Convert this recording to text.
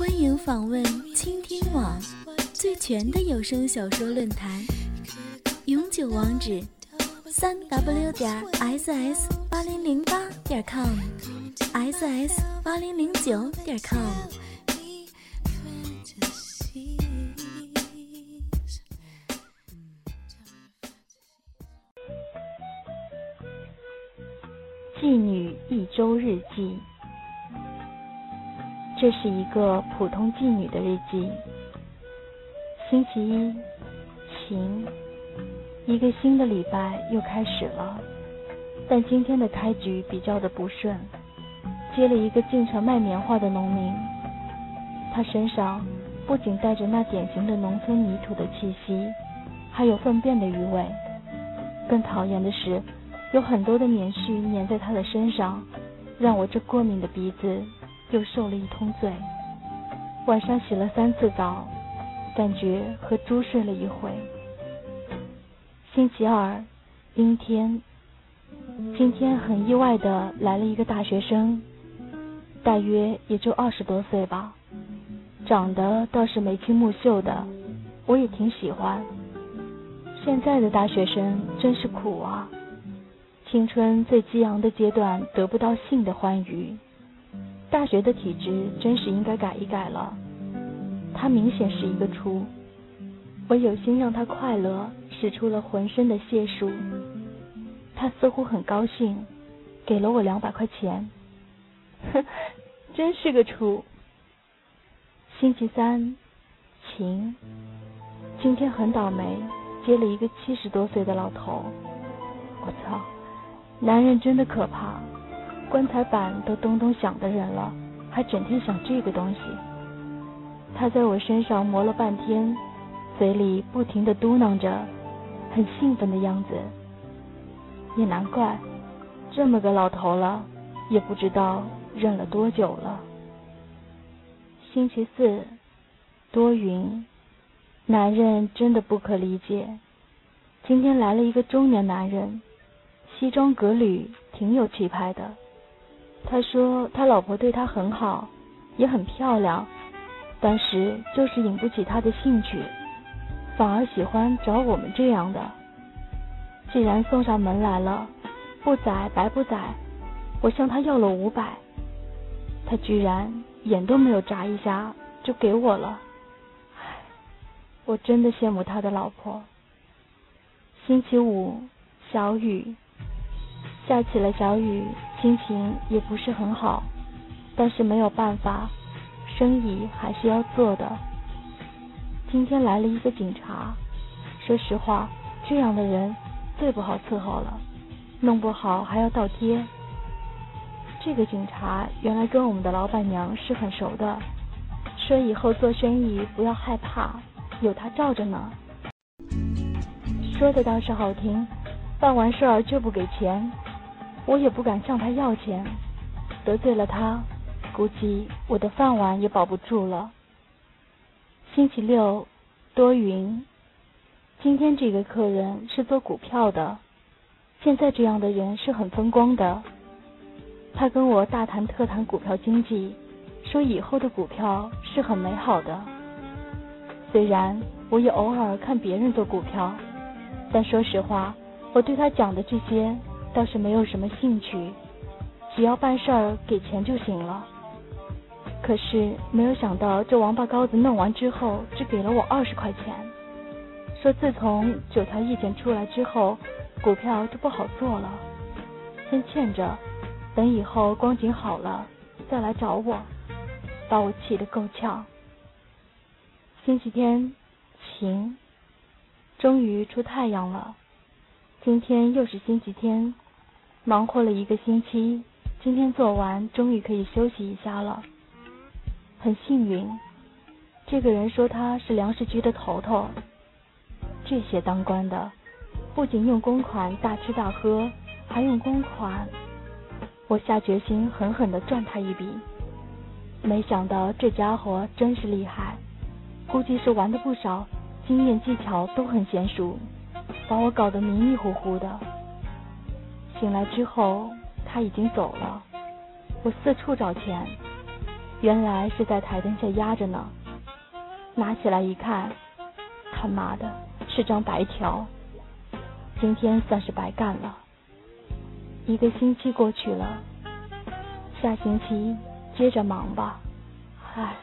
欢迎访问倾听网最全的有声小说论坛，永久网址：三 w 点 ss 八零零八点 com，ss 八零零九点 com。妓女一周日记，这是一个普通妓女的日记。星期一，晴，一个新的礼拜又开始了，但今天的开局比较的不顺，接了一个进城卖棉花的农民，他身上不仅带着那典型的农村泥土的气息，还有粪便的余味，更讨厌的是。有很多的棉絮粘在他的身上，让我这过敏的鼻子又受了一通罪。晚上洗了三次澡，感觉和猪睡了一回。星期二，阴天。今天很意外的来了一个大学生，大约也就二十多岁吧，长得倒是眉清目秀的，我也挺喜欢。现在的大学生真是苦啊！青春最激昂的阶段得不到性的欢愉，大学的体质真是应该改一改了。他明显是一个初，我有心让他快乐，使出了浑身的解数。他似乎很高兴，给了我两百块钱。哼，真是个初。星期三，晴。今天很倒霉，接了一个七十多岁的老头。我操！男人真的可怕，棺材板都咚咚响的人了，还整天想这个东西。他在我身上磨了半天，嘴里不停的嘟囔着，很兴奋的样子。也难怪，这么个老头了，也不知道忍了多久了。星期四，多云，男人真的不可理解。今天来了一个中年男人。西装革履，挺有气派的。他说他老婆对他很好，也很漂亮，但是就是引不起他的兴趣，反而喜欢找我们这样的。既然送上门来了，不宰白不宰。我向他要了五百，他居然眼都没有眨一下就给我了。唉，我真的羡慕他的老婆。星期五，小雨。下起了小雨，心情也不是很好，但是没有办法，生意还是要做的。今天来了一个警察，说实话，这样的人最不好伺候了，弄不好还要倒贴。这个警察原来跟我们的老板娘是很熟的，说以后做生意不要害怕，有他罩着呢。说的倒是好听，办完事儿就不给钱。我也不敢向他要钱，得罪了他，估计我的饭碗也保不住了。星期六，多云。今天这个客人是做股票的，现在这样的人是很风光的。他跟我大谈特谈股票经济，说以后的股票是很美好的。虽然我也偶尔看别人做股票，但说实话，我对他讲的这些。倒是没有什么兴趣，只要办事儿给钱就行了。可是没有想到，这王八羔子弄完之后，只给了我二十块钱，说自从九条意见出来之后，股票就不好做了，先欠着，等以后光景好了再来找我，把我气得够呛。星期天，晴，终于出太阳了。今天又是星期天，忙活了一个星期，今天做完，终于可以休息一下了。很幸运，这个人说他是粮食局的头头。这些当官的，不仅用公款大吃大喝，还用公款。我下决心狠狠的赚他一笔。没想到这家伙真是厉害，估计是玩的不少，经验技巧都很娴熟。把我搞得迷迷糊糊的。醒来之后，他已经走了。我四处找钱，原来是在台灯下压着呢。拿起来一看，他妈的，是张白条。今天算是白干了。一个星期过去了，下星期接着忙吧。唉。